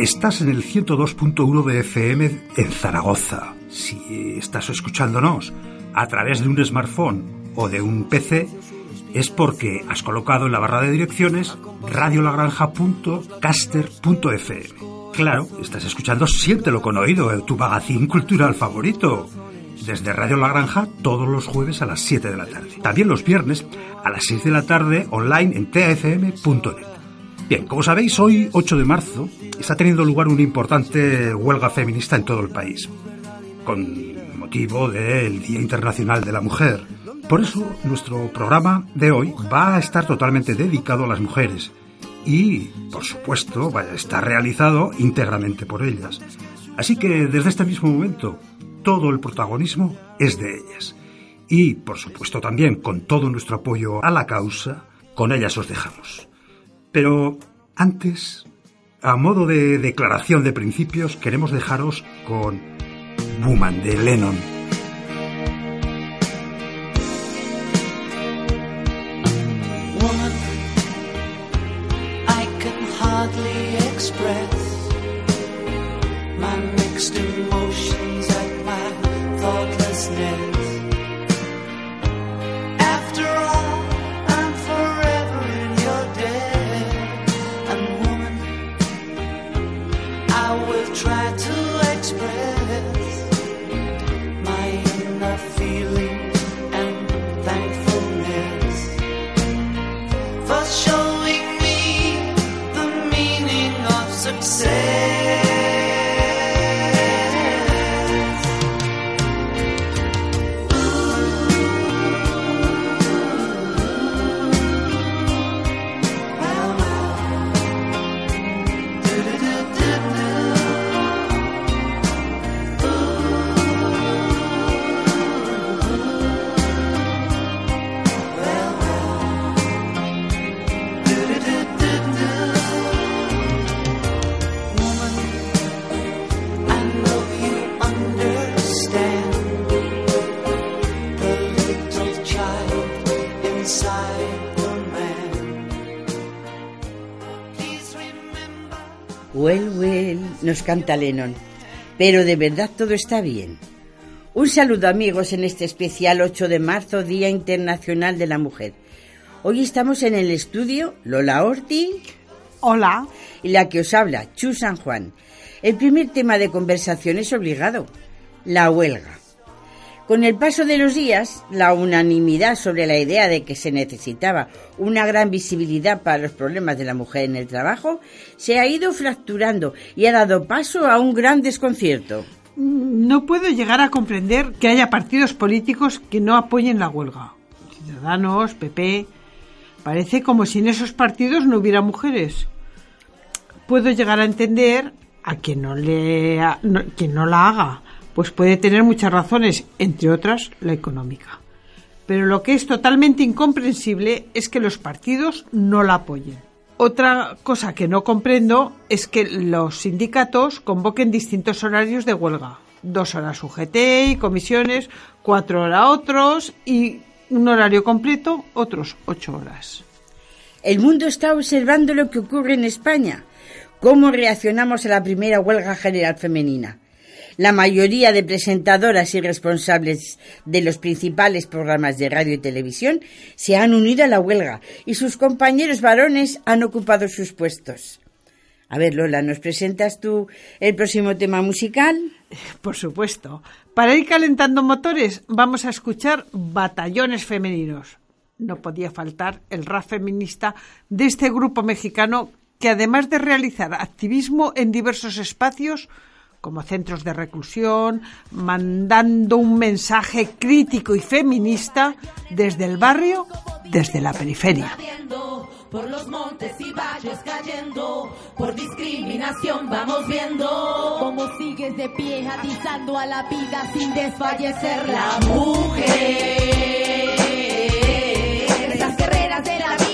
Estás en el 102.1 de FM en Zaragoza. Si estás escuchándonos a través de un smartphone o de un PC, es porque has colocado en la barra de direcciones radiolagranja.caster.fm. Claro, estás escuchando Siéntelo con oído, tu magazine cultural favorito. Desde Radio La Granja todos los jueves a las 7 de la tarde. También los viernes a las 6 de la tarde online en tafm.net. Bien, como sabéis, hoy 8 de marzo está teniendo lugar una importante huelga feminista en todo el país, con motivo del Día Internacional de la Mujer. Por eso, nuestro programa de hoy va a estar totalmente dedicado a las mujeres y, por supuesto, va a estar realizado íntegramente por ellas. Así que, desde este mismo momento, todo el protagonismo es de ellas. Y, por supuesto, también con todo nuestro apoyo a la causa, con ellas os dejamos. Pero antes, a modo de declaración de principios, queremos dejaros con Woman de Lennon. Nos canta Lennon. Pero de verdad todo está bien. Un saludo amigos en este especial 8 de marzo, Día Internacional de la Mujer. Hoy estamos en el estudio Lola Orti Hola. y la que os habla, Chu San Juan. El primer tema de conversación es obligado, la huelga. Con el paso de los días, la unanimidad sobre la idea de que se necesitaba una gran visibilidad para los problemas de la mujer en el trabajo se ha ido fracturando y ha dado paso a un gran desconcierto. No puedo llegar a comprender que haya partidos políticos que no apoyen la huelga. Ciudadanos, PP. Parece como si en esos partidos no hubiera mujeres. Puedo llegar a entender a quien no, le, no- quien no la haga, pues puede tener muchas razones, entre otras la económica. Pero lo que es totalmente incomprensible es que los partidos no la apoyen. Otra cosa que no comprendo es que los sindicatos convoquen distintos horarios de huelga. Dos horas UGT y comisiones, cuatro horas otros y un horario completo, otros ocho horas. El mundo está observando lo que ocurre en España. ¿Cómo reaccionamos a la primera huelga general femenina? La mayoría de presentadoras y responsables de los principales programas de radio y televisión se han unido a la huelga y sus compañeros varones han ocupado sus puestos. A ver, Lola, ¿nos presentas tú el próximo tema musical? Por supuesto. Para ir calentando motores, vamos a escuchar batallones femeninos. No podía faltar el rap feminista de este grupo mexicano que además de realizar activismo en diversos espacios, como centros de reclusión, mandando un mensaje crítico y feminista desde el barrio, desde la periferia. Por los montes y valles cayendo, por discriminación vamos viendo Cómo sigues de pie atizando a la vida sin desfallecer la la mujer. Esas guerreras de la vida,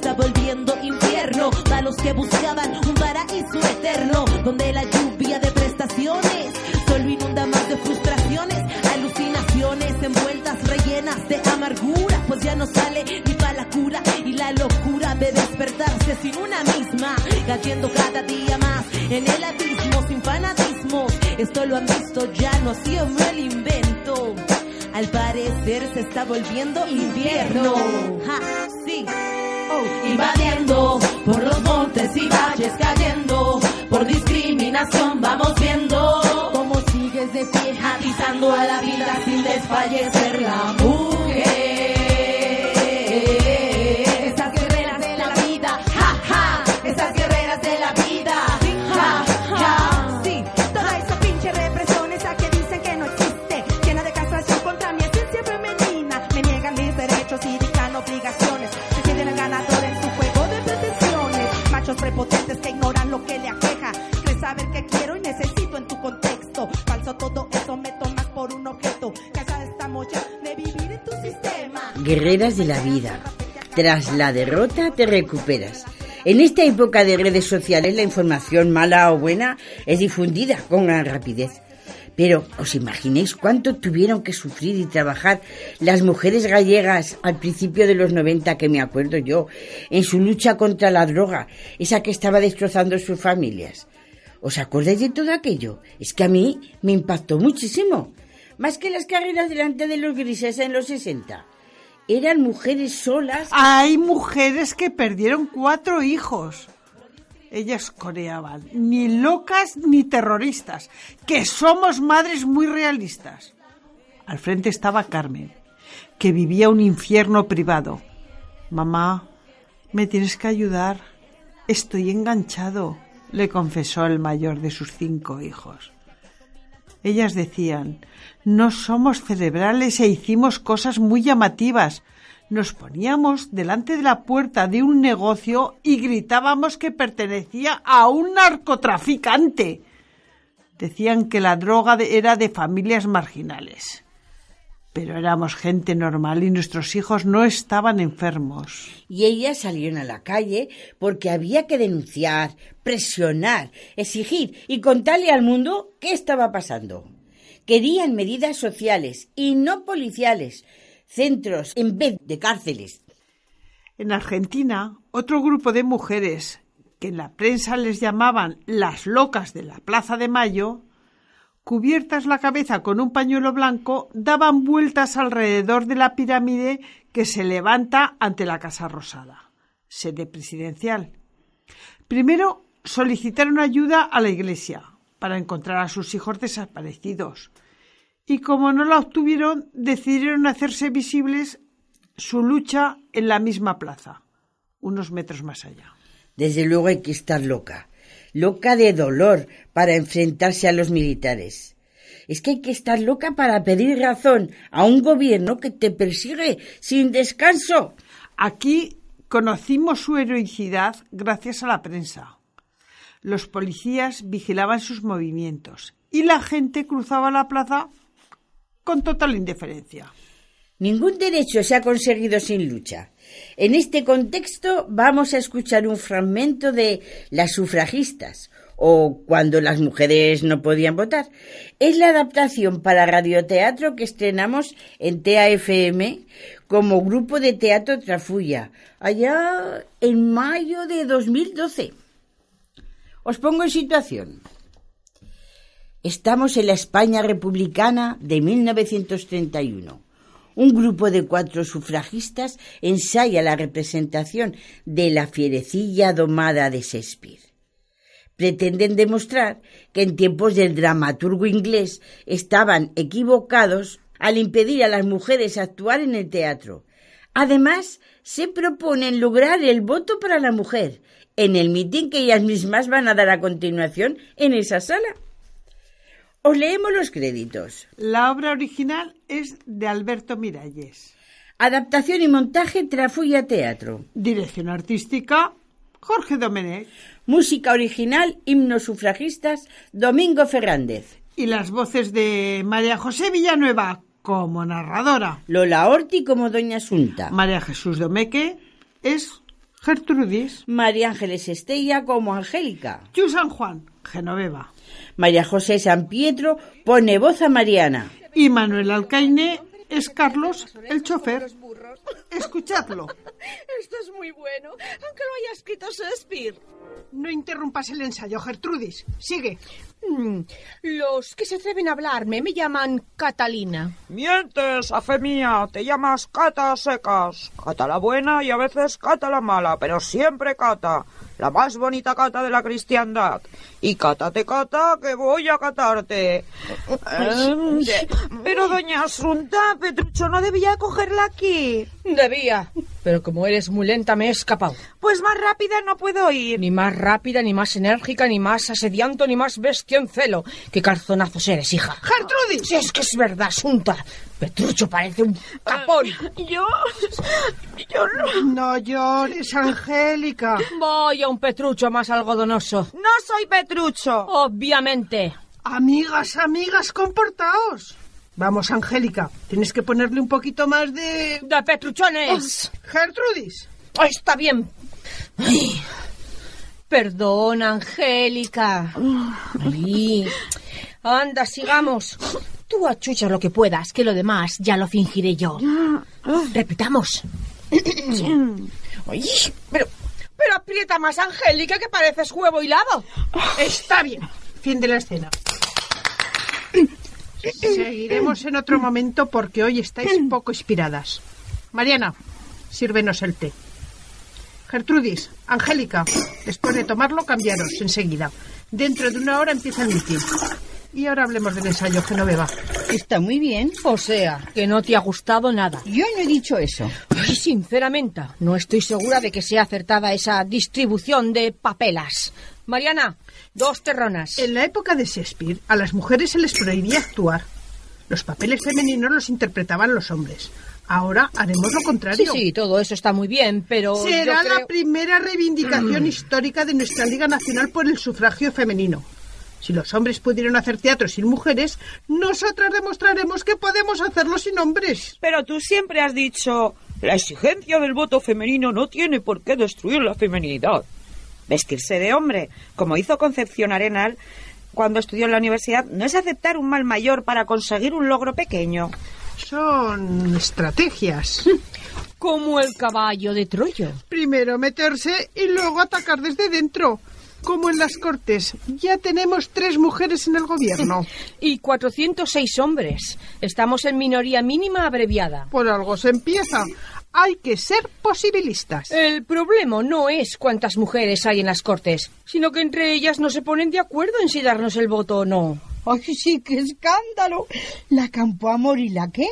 está volviendo infierno para los que buscaban un paraíso eterno, donde la lluvia de prestaciones solo inunda más de frustraciones, alucinaciones envueltas, rellenas de amargura, pues ya no sale ni para la cura y la locura de despertarse sin una misma, cayendo cada día más en el abismo sin fanatismos. Esto lo han visto ya, no ha sido el invento. Al parecer se está volviendo invierno. Ja, sí. Invadiendo por los montes y valles cayendo por discriminación vamos viendo Cómo sigues de pie atizando a la vida sin desfallecer Guerreras de la vida. Tras la derrota te recuperas. En esta época de redes sociales la información mala o buena es difundida con gran rapidez. Pero, ¿os imagináis cuánto tuvieron que sufrir y trabajar las mujeres gallegas al principio de los 90, que me acuerdo yo, en su lucha contra la droga, esa que estaba destrozando sus familias? ¿Os acordáis de todo aquello? Es que a mí me impactó muchísimo. Más que las carreras delante de los grises en los 60. Eran mujeres solas. Hay mujeres que perdieron cuatro hijos. Ellas coreaban, ni locas ni terroristas, que somos madres muy realistas. Al frente estaba Carmen, que vivía un infierno privado. Mamá, me tienes que ayudar. Estoy enganchado, le confesó el mayor de sus cinco hijos. Ellas decían, no somos cerebrales e hicimos cosas muy llamativas. Nos poníamos delante de la puerta de un negocio y gritábamos que pertenecía a un narcotraficante. Decían que la droga era de familias marginales. Pero éramos gente normal y nuestros hijos no estaban enfermos. Y ellas salieron a la calle porque había que denunciar, presionar, exigir y contarle al mundo qué estaba pasando. Querían medidas sociales y no policiales, centros en vez de cárceles. En Argentina, otro grupo de mujeres, que en la prensa les llamaban las locas de la Plaza de Mayo, cubiertas la cabeza con un pañuelo blanco, daban vueltas alrededor de la pirámide que se levanta ante la Casa Rosada, sede presidencial. Primero solicitaron ayuda a la Iglesia para encontrar a sus hijos desaparecidos. Y como no la obtuvieron, decidieron hacerse visibles su lucha en la misma plaza, unos metros más allá. Desde luego hay que estar loca, loca de dolor para enfrentarse a los militares. Es que hay que estar loca para pedir razón a un gobierno que te persigue sin descanso. Aquí conocimos su heroicidad gracias a la prensa. Los policías vigilaban sus movimientos y la gente cruzaba la plaza con total indiferencia. Ningún derecho se ha conseguido sin lucha. En este contexto vamos a escuchar un fragmento de Las sufragistas o Cuando las mujeres no podían votar. Es la adaptación para radioteatro que estrenamos en TAFM como grupo de teatro Trafulla, allá en mayo de 2012. Os pongo en situación. Estamos en la España republicana de 1931. Un grupo de cuatro sufragistas ensaya la representación de la fierecilla domada de Shakespeare. Pretenden demostrar que en tiempos del dramaturgo inglés estaban equivocados al impedir a las mujeres actuar en el teatro. Además, se proponen lograr el voto para la mujer en el mitin que ellas mismas van a dar a continuación en esa sala. Os leemos los créditos. La obra original es de Alberto Miralles. Adaptación y montaje Trafulla Teatro. Dirección artística Jorge Domenech. Música original Himnos sufragistas Domingo Fernández. Y las voces de María José Villanueva como narradora. Lola Orti como Doña Asunta. María Jesús Domeque es Gertrudis. María Ángeles Estella como Angélica. Yu San Juan, Genoveva. María José San Pietro pone voz a Mariana. Y Manuel Alcaine es Carlos, el chofer. Escuchadlo. Esto es muy bueno, aunque lo haya escrito Shakespeare. No interrumpas el ensayo, Gertrudis. Sigue. Mm, Los que se atreven a hablarme me llaman Catalina. Mientes, a fe mía, te llamas Cata secas. Cata la buena y a veces Cata la mala, pero siempre Cata. La más bonita cata de la cristiandad. Y cátate, cata, que voy a catarte. Em, pero doña Asunta, Petrucho no debía cogerla aquí. Debía, pero como eres muy lenta me he escapado. Pues más rápida no puedo ir. Ni más rápida, ni más enérgica, ni más asedianto, ni más bestia en celo. ¿Qué calzonazos eres, hija? ¡Gertrudis! Si es que es verdad, Asunta. Petrucho parece un capón. Yo... Yo no... No llores, Angélica. Vaya un Petrucho más algodonoso. No soy Petrucho. Obviamente. Amigas, amigas, comportaos. Vamos, Angélica, tienes que ponerle un poquito más de... ¡De Petruchones! Gertrudis. Ay, está bien. Ay. Perdón, Angélica. Ay. Anda, sigamos. Tú achucha lo que puedas, que lo demás ya lo fingiré yo. Repitamos. Ay, pero, pero aprieta más, Angélica, que pareces huevo hilado. Está bien. Fin de la escena. Seguiremos en otro momento porque hoy estáis poco inspiradas. Mariana, sírvenos el té. Gertrudis, Angélica, después de tomarlo, cambiaros enseguida. Dentro de una hora empieza el mitin. Y ahora hablemos del ensayo, Genoveva. Está muy bien. O sea, que no te ha gustado nada. Yo no he dicho eso. Ay, sinceramente, no estoy segura de que sea acertada esa distribución de papelas. Mariana, dos terronas. En la época de Shakespeare, a las mujeres se les prohibía actuar. Los papeles femeninos los interpretaban los hombres. Ahora haremos lo Sí, contrario. sí, todo eso está muy bien, pero Será yo creo... la primera reivindicación histórica de nuestra Liga Nacional por el sufragio femenino. Si los hombres pudieron hacer teatro sin mujeres, nosotras demostraremos que podemos hacerlo sin hombres. Pero tú siempre has dicho, la exigencia del voto femenino no tiene por qué destruir la feminidad. Vestirse de hombre, como hizo Concepción Arenal cuando estudió en la universidad, no es aceptar un mal mayor para conseguir un logro pequeño. Son estrategias. Como el caballo de Troya. Primero meterse y luego atacar desde dentro. Como en las Cortes. Ya tenemos tres mujeres en el gobierno. Y 406 hombres. Estamos en minoría mínima abreviada. Por algo se empieza. Hay que ser posibilistas. El problema no es cuántas mujeres hay en las cortes, sino que entre ellas no se ponen de acuerdo en si darnos el voto o no. ¡Ay, sí, qué escándalo! La Campoamor y la Ken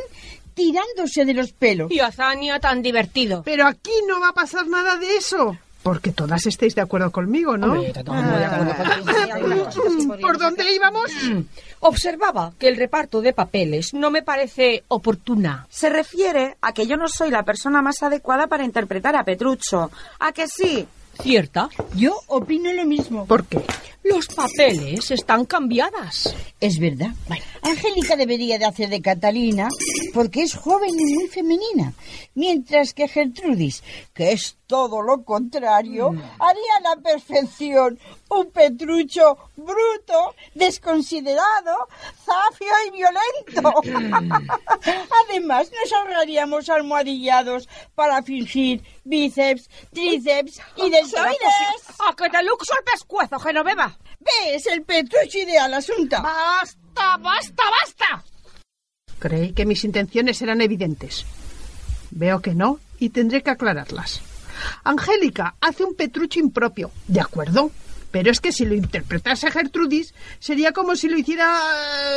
tirándose de los pelos. Y Azania tan divertido. Pero aquí no va a pasar nada de eso. Porque todas estéis de acuerdo conmigo, ¿no? Hombre, de acuerdo contigo. ¿Por dónde íbamos? Observaba que el reparto de papeles no me parece oportuna. Se refiere a que yo no soy la persona más adecuada para interpretar a Petrucho. ¿A que sí? ¿Cierta? Yo opino lo mismo. ¿Por qué? Los papeles están cambiadas. Es verdad. Angélica debería de hacer de Catalina porque es joven y muy femenina, mientras que Gertrudis, que es todo lo contrario, haría a la perfección un Petrucho bruto, desconsiderado, zafio y violento. Además, nos ahorraríamos almohadillados para fingir bíceps, tríceps y deltoides. ¡A que te luxo el pescuezo, Genoveva! ¿Ves el Petrucho ideal, Asunta? ¡Basta, basta, basta! Creí que mis intenciones eran evidentes. Veo que no y tendré que aclararlas. Angélica hace un Petrucho impropio, ¿de acuerdo? Pero es que si lo interpretase Gertrudis, sería como si lo hiciera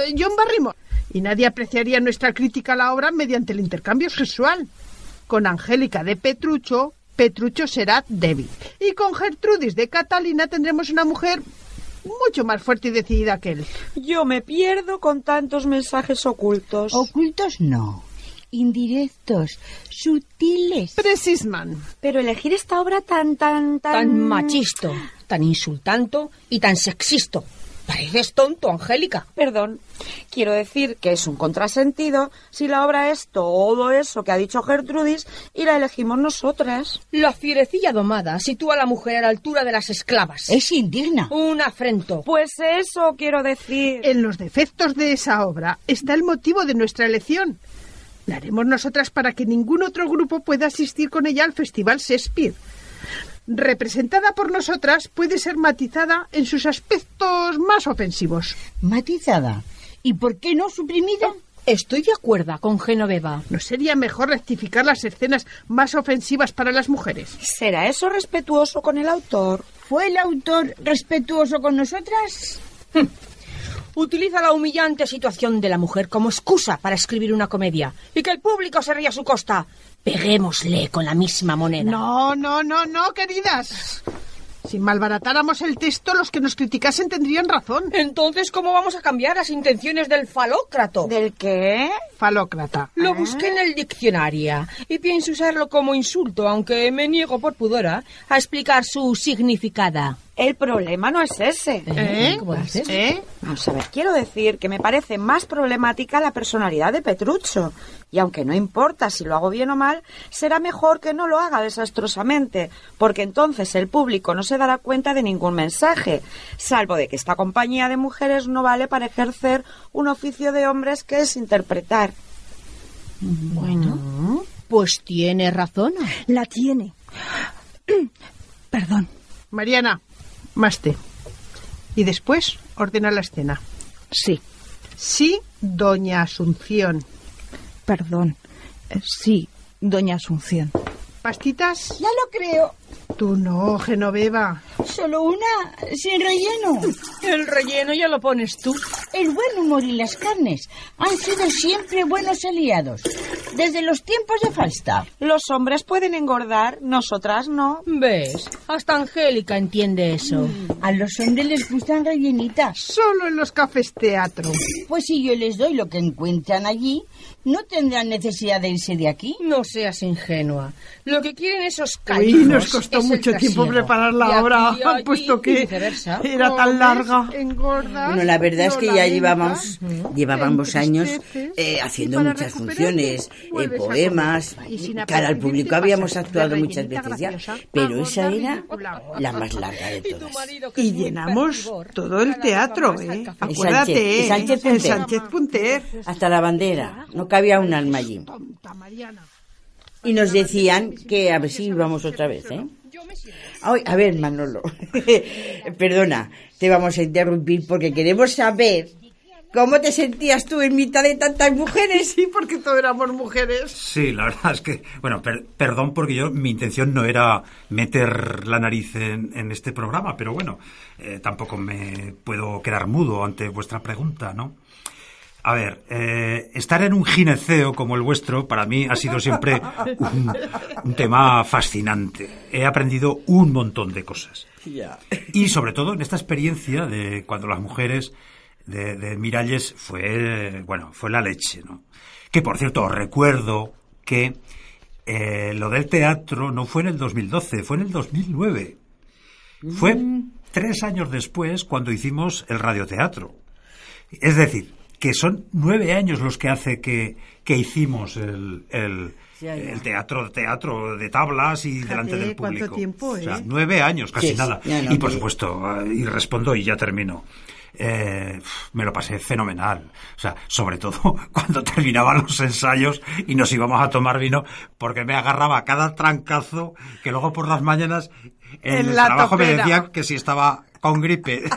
eh, John Barrymore. Y nadie apreciaría nuestra crítica a la obra mediante el intercambio sexual. Con Angélica de Petrucho, Petrucho será débil. Y con Gertrudis de Catalina tendremos una mujer mucho más fuerte y decidida que él. Yo me pierdo con tantos mensajes ocultos. Ocultos no. Indirectos, sutiles. Precisman. Pero elegir esta obra tan, tan, tan... Tan machisto, tan insultanto y tan sexisto. Pareces tonto, Angélica. Perdón, quiero decir que es un contrasentido si la obra es todo eso que ha dicho Gertrudis y la elegimos nosotras. La fierecilla domada sitúa a la mujer a la altura de las esclavas. Es indigna. Un afrento. Pues eso quiero decir. En los defectos de esa obra está el motivo de nuestra elección. La haremos nosotras para que ningún otro grupo pueda asistir con ella al Festival Shakespeare. Representada por nosotras, puede ser matizada en sus aspectos más ofensivos. Matizada. ¿Y por qué no suprimida? Estoy de acuerdo con Genoveva. ¿No sería mejor rectificar las escenas más ofensivas para las mujeres? ¿Será eso respetuoso con el autor? ¿Fue el autor respetuoso con nosotras? Utiliza la humillante situación de la mujer como excusa para escribir una comedia y que el público se ría a su costa. Peguémosle con la misma moneda. No, no, no, no, queridas. Si malbaratáramos el texto, los que nos criticasen tendrían razón. Entonces, ¿cómo vamos a cambiar las intenciones del falócrato? ¿Del qué? Falócrata. Lo busqué en el diccionario y pienso usarlo como insulto, aunque me niego por pudora a explicar su significado. El problema no es ese. ¿Eh? ¿Cómo dices? ¿Eh? Vamos a ver, quiero decir que me parece más problemática la personalidad de Petruccio. Y aunque no importa si lo hago bien o mal, será mejor que no lo haga desastrosamente, porque entonces el público no se dará cuenta de ningún mensaje, salvo de que esta compañía de mujeres no vale para ejercer un oficio de hombres que es interpretar. Bueno, pues tiene razón. La tiene. Perdón. Mariana, más té. Y después ordena la escena. Sí. Sí, doña Asunción. Perdón. Eh, Sí, doña Asunción. ¿Pastitas? Ya lo creo. Tú no, Genoveva. Solo una, sin relleno. El relleno ya lo pones tú. El buen humor y las carnes han sido siempre buenos aliados, desde los tiempos de Falstaff. Los hombres pueden engordar, nosotras no. ¿Ves? Hasta Angélica entiende eso. A los hombres les gustan rellenitas. Solo en los cafés teatro. Pues si yo les doy lo que encuentran allí, no tendrán necesidad de irse de aquí. No seas ingenua. Lo que quieren esos nos costó mucho tiempo preparar la obra, puesto que viceversa. era tan larga. Engordas, Bueno, la verdad es que ya violenta, llevábamos, llevábamos años eh, haciendo muchas funciones, eh, poemas, comer. Y sin cara al público habíamos actuado muchas veces ya, pero esa era la más larga de todas. Y llenamos todo el teatro, ¿eh? Acuérdate, Sánchez- ¿eh? Sánchez Punter. Hasta la bandera, no cabía un alma allí. Y nos decían que a ver si íbamos otra vez, ¿eh? Ay, a ver, Manolo, perdona, te vamos a interrumpir porque queremos saber cómo te sentías tú en mitad de tantas mujeres. Sí, porque todos éramos mujeres. Sí, la verdad es que, bueno, per- perdón porque yo, mi intención no era meter la nariz en, en este programa, pero bueno, eh, tampoco me puedo quedar mudo ante vuestra pregunta, ¿no? A ver, eh, estar en un gineceo como el vuestro para mí ha sido siempre un, un tema fascinante. He aprendido un montón de cosas. Y sobre todo en esta experiencia de cuando las mujeres de, de Miralles fue, bueno, fue la leche, ¿no? Que por cierto, os recuerdo que eh, lo del teatro no fue en el 2012, fue en el 2009. Fue tres años después cuando hicimos el radioteatro. Es decir, que son nueve años los que hace que, que hicimos el, el, Ya, ya. el teatro, teatro de tablas y delante del cuánto público. tiempo, O sea, ¿eh? nueve años, casi nada. No, y por supuesto, eh, y respondo y ya termino. Eh, me lo pasé fenomenal. O sea, sobre todo cuando terminaban los ensayos y nos íbamos a tomar vino, porque me agarraba cada trancazo que luego por las mañanas en, En el la trabajo me topera. decían que si estaba con gripe.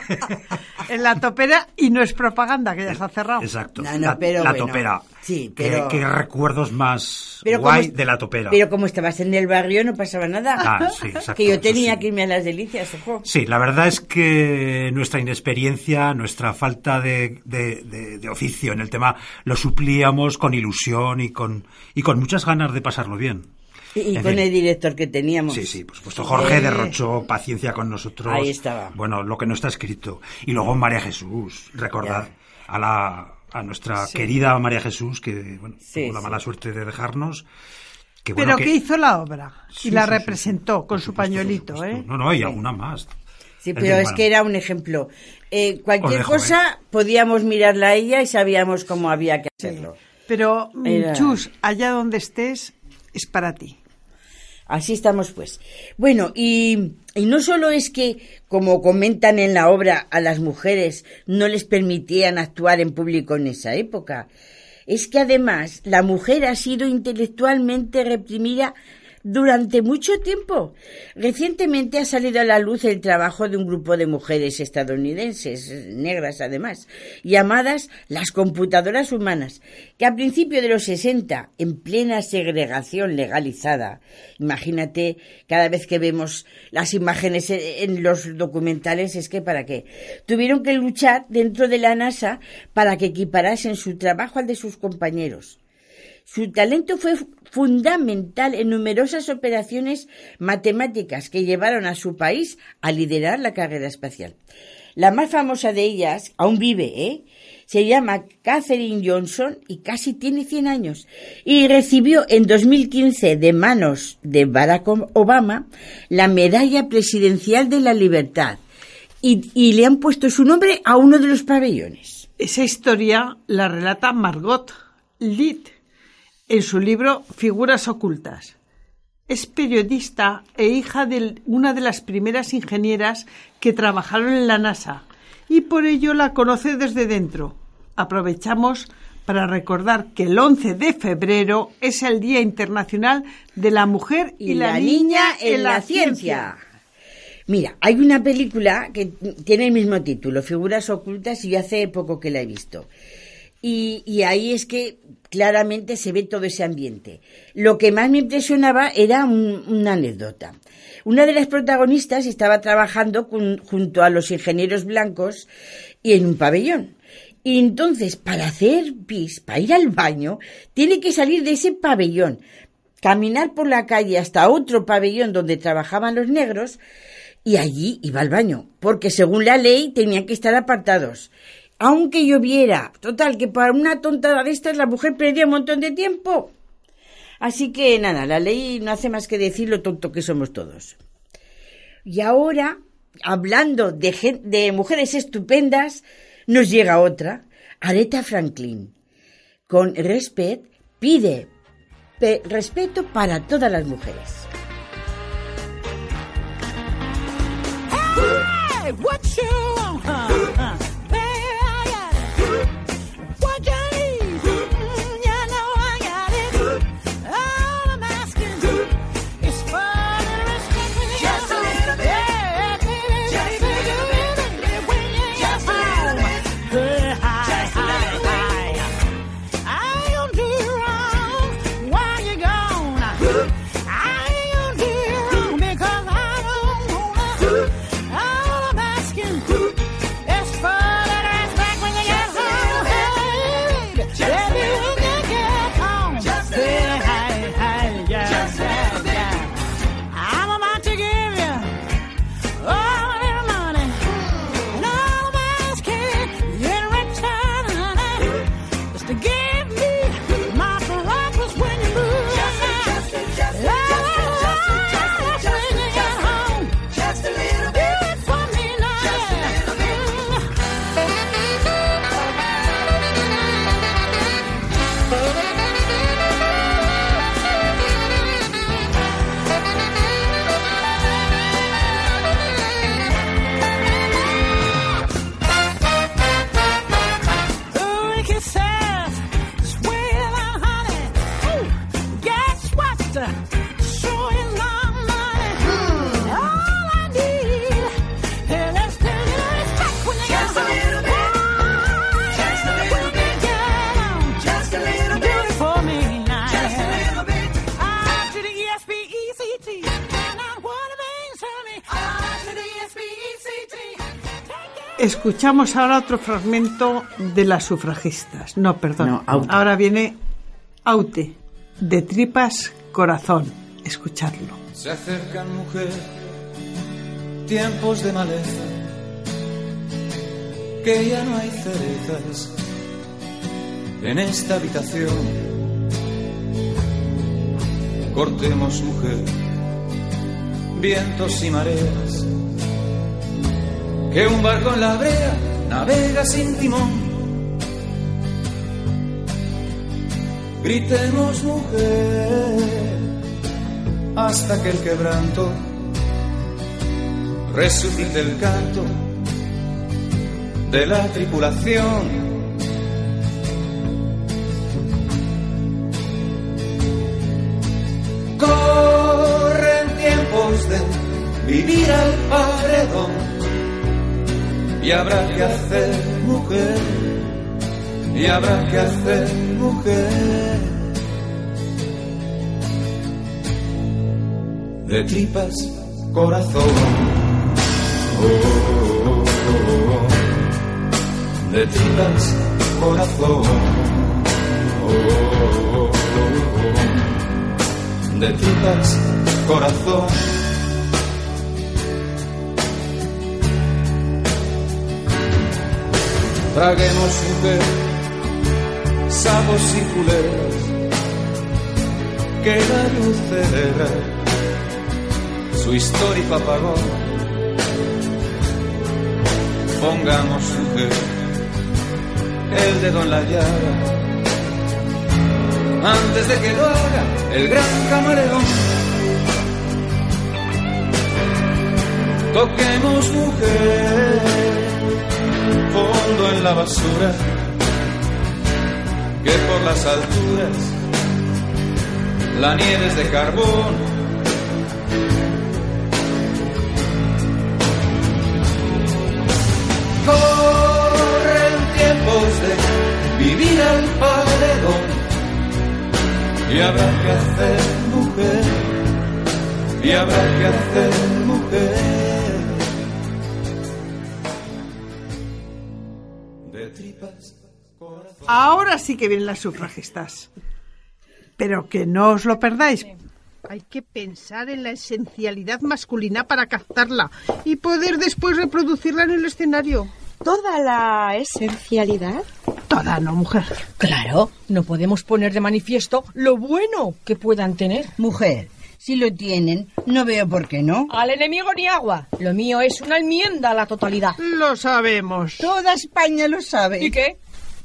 En la topera y no es propaganda, que ya se ha cerrado. Exacto. No, no, la pero la bueno. topera. Sí, ¿Qué- pero- ¿Qué, recuerdos más Pero guay como- de la topera? Pero como estabas en el barrio no pasaba nada. Ah, sí, exacto, que yo tenía sí. que irme a las delicias, ojo. Sí, la verdad es que nuestra inexperiencia, nuestra falta de, de- de- de oficio en el tema, lo suplíamos con ilusión y con, y con muchas ganas de pasarlo bien. Y En con fin. el director que teníamos. Sí, sí, por supuesto. Jorge Eh, derrochó paciencia con nosotros. Ahí estaba. Bueno, lo que no está escrito. Y luego María Jesús, recordad a la a nuestra Sí. querida María Jesús, que bueno, Sí, tuvo la sí. mala suerte de dejarnos. Que, Pero bueno, que que- hizo la obra Sí, y la sí, sí, representó con su pañuelito, ¿eh? No, no, y alguna más. Sí, pero es que era un ejemplo. Eh, cualquier dejo, cosa podíamos mirarla a ella y sabíamos cómo había que hacerlo. Pero, Era- Chus, allá donde estés, es para ti. Así estamos, pues. Bueno, y, no solo es que, como comentan en la obra, a las mujeres no les permitían actuar en público en esa época, es que además la mujer ha sido intelectualmente reprimida durante mucho tiempo. Recientemente ha salido a la luz el trabajo de un grupo de mujeres estadounidenses, negras además, llamadas las computadoras humanas, que a principios de los 60, en plena segregación legalizada, imagínate cada vez que vemos las imágenes en los documentales, es que para qué, tuvieron que luchar dentro de la NASA para que equiparasen su trabajo al de sus compañeros. Su talento fue fundamental en numerosas operaciones matemáticas que llevaron a su país a liderar la carrera espacial. La más famosa de ellas, aún vive, ¿eh? Se llama Katherine Johnson y casi tiene 100 años. Y recibió en 2015 de manos de Barack Obama la Medalla Presidencial de la Libertad. Y, y le han puesto su nombre a uno de los pabellones. Esa historia la relata Margot Litt en su libro Figuras ocultas. Es periodista e hija de una de las primeras ingenieras que trabajaron en la NASA y por ello la conoce desde dentro. Aprovechamos para recordar que el 11 de febrero es el Día Internacional de la Mujer y, la, Niña en la Ciencia. Mira, hay una película que tiene el mismo título, Figuras Ocultas, y yo hace poco que la he visto. Y, y ahí es que claramente se ve todo ese ambiente. Lo que más me impresionaba era un- una anécdota. Una de las protagonistas estaba trabajando con- junto a los ingenieros blancos y en un pabellón. Y entonces, para hacer pis, para ir al baño, tiene que salir de ese pabellón, caminar por la calle hasta otro pabellón donde trabajaban los negros y allí iba al baño, porque según la ley tenían que estar apartados. Aunque lloviera, total, que para una tontada de estas la mujer perdía un montón de tiempo. Así que nada, la ley no hace más que decir lo tonto que somos todos. Y ahora, hablando de, mujeres estupendas, nos llega otra, Aretha Franklin. Con Respect pide pe- respeto para todas las mujeres. You Escuchamos ahora otro fragmento de las sufragistas. No, perdón. No, Aute. Ahora viene Aute, de tripas corazón. Escuchadlo. Se acercan, mujer, tiempos de maleza, que ya no hay cerezas en esta habitación. Cortemos, mujer, vientos y mareas, que un barco en la brea navega sin timón. Gritemos, mujer, hasta que el quebranto resucite el canto de la tripulación. Corren tiempos de vivir al paredón y habrá que hacer mujer, y habrá que hacer mujer. De tripas, corazón. Oh. De tripas, corazón. De tripas, corazón. Traguemos mujer, sapos y culebras, que la luz celebra su histórico apagón. Pongamos mujer, el dedo en la llaga, antes de que lo haga el gran camaleón. Toquemos mujer, fondo en la basura, que por las alturas la nieve es de carbón. Corren tiempos de vivir al paredón y habrá que hacer mujer, y habrá que hacer mujer. Ahora sí que vienen las sufragistas. Pero que no os lo perdáis. Hay que pensar en la esencialidad masculina para captarla y poder después reproducirla en el escenario. ¿Toda la esencialidad? Toda, no, mujer. Claro, no podemos poner de manifiesto lo bueno que puedan tener. Mujer, si lo tienen, no veo por qué no. Al enemigo ni agua. Lo mío es una enmienda a la totalidad. Lo sabemos. Toda España lo sabe. ¿Y qué?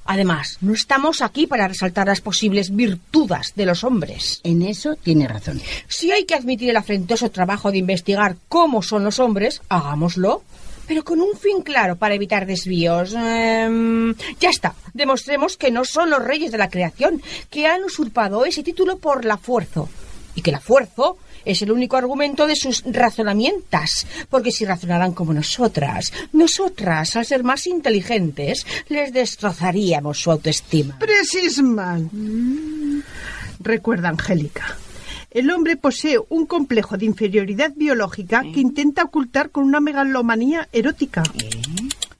Además, no estamos aquí para resaltar las posibles virtudes de los hombres. En eso tiene razón. Si hay que admitir el afrentoso trabajo de investigar cómo son los hombres, hagámoslo. Pero con un fin claro para evitar desvíos. Em, ya está. Demostremos que no son los reyes de la creación, que han usurpado ese título por la fuerza. Y que la fuerza es el único argumento de sus razonamientos. Porque si razonaran como nosotras, nosotras, al ser más inteligentes, les destrozaríamos su autoestima. Precisman. Recuerda, Angélica. El hombre posee un complejo de inferioridad biológica que intenta ocultar con una megalomanía erótica.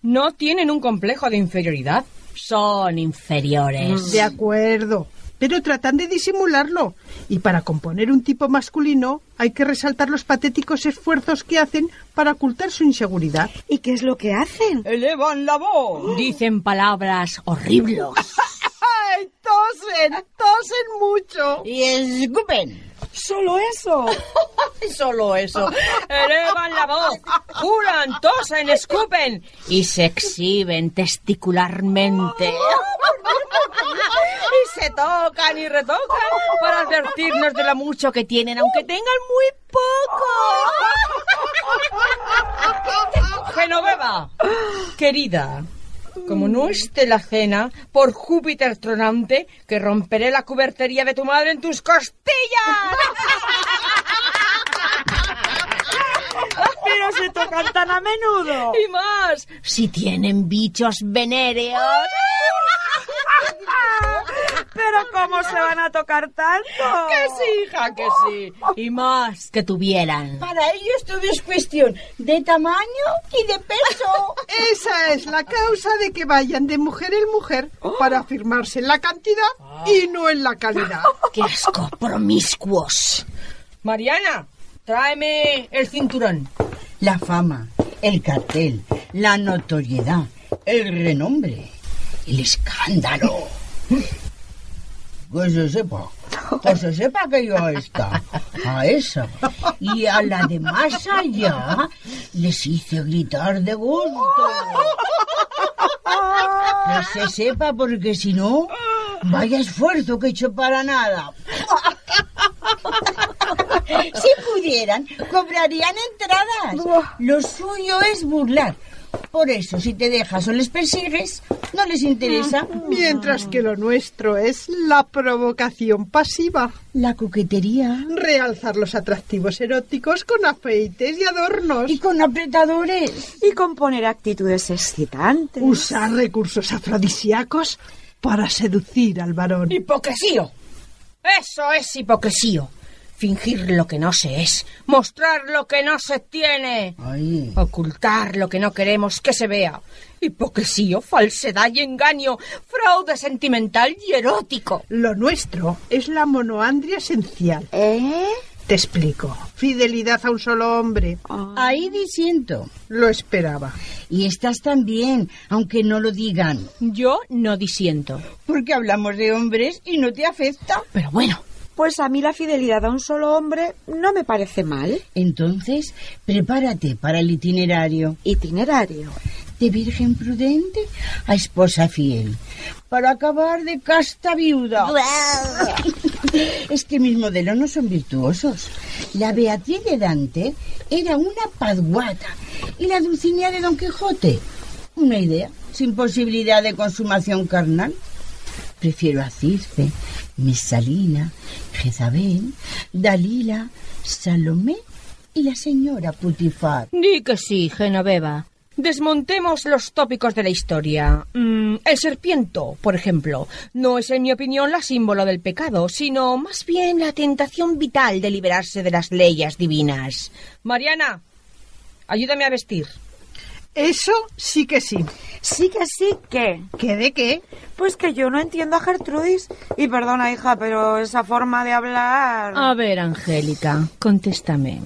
No tienen un complejo de inferioridad. Son inferiores. De acuerdo. Pero tratan de disimularlo. Y para componer un tipo masculino hay que resaltar los patéticos esfuerzos que hacen para ocultar su inseguridad. ¿Y qué es lo que hacen? Elevan la voz. Dicen palabras horribles. ¡Ay, tosen! ¡Tosen mucho! Y escupen. Solo eso. Solo eso. Elevan la voz, juran, tosen, escupen y se exhiben testicularmente. y se tocan y retocan para advertirnos de lo mucho que tienen, aunque tengan muy poco. Genoveva, querida. Como no esté la cena, por Júpiter tronante, que romperé la cubertería de tu madre en tus costillas. Pero se tocan tan a menudo. Y más, si tienen bichos venéreos. Pero ¿cómo se van a tocar tanto? Que sí, hija, que sí. Y más que tuvieran. Para ellos todo es cuestión de tamaño y de peso. Esa es la causa de que vayan de mujer en mujer para afirmarse en la cantidad y no en la calidad. ¡Qué asco! Promiscuos. Mariana, tráeme el cinturón. La fama, el cartel, la notoriedad, el renombre, el escándalo. Que se sepa, que se sepa que yo a esta, a esa y a la de más allá les hice gritar de gusto. Que se sepa porque si no, vaya esfuerzo que he hecho para nada. Si pudieran, cobrarían entradas. Lo suyo es burlar. Por eso, si te dejas o les persigues, no les interesa. Mientras que lo nuestro es la provocación pasiva. La coquetería. Realzar los atractivos eróticos con afeites y adornos. Y con apretadores. Y con poner actitudes excitantes. Usar recursos afrodisíacos para seducir al varón. ¡Hipocresío! Eso es hipocresío. Fingir lo que no se es, mostrar lo que no se tiene, Ay. ocultar lo que no queremos que se vea. Hipocresío, falsedad y engaño, fraude sentimental y erótico. Lo nuestro es la monoandria esencial. ¿Eh? Te explico. Fidelidad a un solo hombre. Ahí disiento. Lo esperaba. Y estás también, aunque no lo digan. Yo no disiento. Porque hablamos de hombres y no te afecta. Pero bueno, Pues a mí la fidelidad a un solo hombre no me parece mal. Entonces, prepárate para el itinerario. Itinerario. De virgen prudente a esposa fiel. Para acabar de casta viuda. es que mis modelos no son virtuosos. La Beatriz de Dante era una padguata. Y la Dulcinea de Don Quijote, una idea, sin posibilidad de consumación carnal. Prefiero a Circe, Mesalina, Jezabel, Dalila, Salomé y la señora Putifar. di que sí, Genoveva. Desmontemos los tópicos de la historia. Mm, el serpiento, por ejemplo, no es en mi opinión la símbolo del pecado, sino más bien la tentación vital de liberarse de las leyes divinas. Mariana, ayúdame a vestir. Eso sí que sí. Sí que sí que. ¿Qué de qué? Pues que yo no entiendo a Gertrudis. Y perdona, hija, pero esa forma de hablar. A ver, Angélica, contéstame.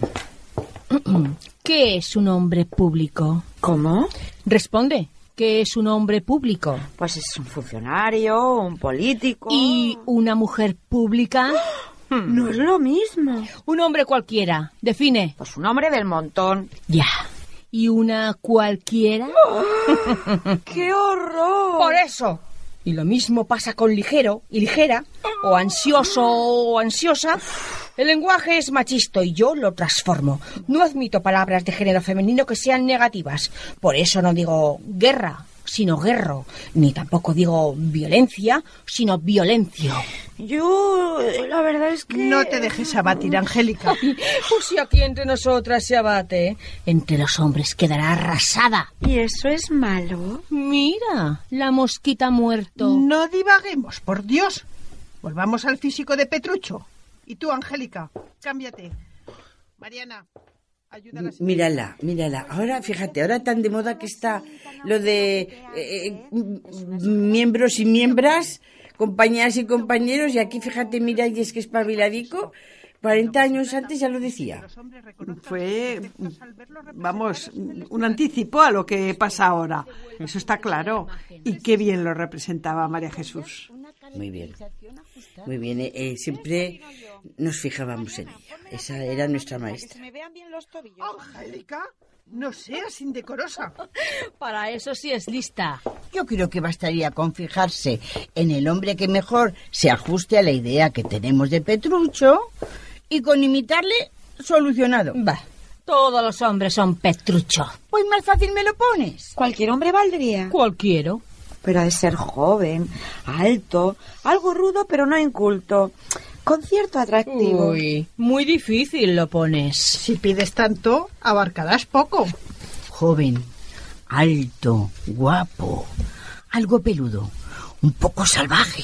¿Qué es un hombre público? ¿Cómo? Responde. ¿Qué es un hombre público? Pues es un funcionario, un político. ¿Y una mujer pública? No es lo mismo. Un hombre cualquiera. Define. Pues un hombre del montón. Ya. ¿Y una cualquiera? ¡Qué horror! Por eso. Y lo mismo pasa con ligero y ligera, o ansioso o ansiosa. El lenguaje es machista y yo lo transformo. No admito palabras de género femenino que sean negativas. Por eso no digo guerra, sino guerro. Ni tampoco digo violencia, sino violencio. Yo, eh, la verdad es que... No te dejes abatir, Angélica. Pues si aquí entre nosotras se abate, entre los hombres quedará arrasada. ¿Y eso es malo? Mira, la mosquita ha muerto. No divaguemos, por Dios. Volvamos al físico de Petrucho. Y tú, Angélica, cámbiate. Mariana. Mírala, mírala. Ahora, fíjate, ahora tan de moda que está lo de eh, m- miembros y miembras, compañeras y compañeros, y aquí, fíjate, mira, y es que es pabiladico. 40 años antes ya lo decía. Fue, vamos, un anticipo a lo que pasa ahora. Eso está claro. Y qué bien lo representaba María Jesús. Muy bien. Muy bien, eh, eh, siempre nos fijábamos en ella. Esa era nuestra maestra. Angélica, no seas indecorosa. Para eso sí es lista. Yo creo que bastaría con fijarse en el hombre que mejor se ajuste a la idea que tenemos de Petrucho y con imitarle solucionado. Va. Todos los hombres son Petrucho. Pues más fácil me lo pones. Cualquier hombre valdría. Cualquiera. Pero ha de ser joven, alto, algo rudo pero no inculto, con cierto atractivo. Uy, muy difícil lo pones. Si pides tanto, abarcarás poco. Joven, alto, guapo, algo peludo, un poco salvaje,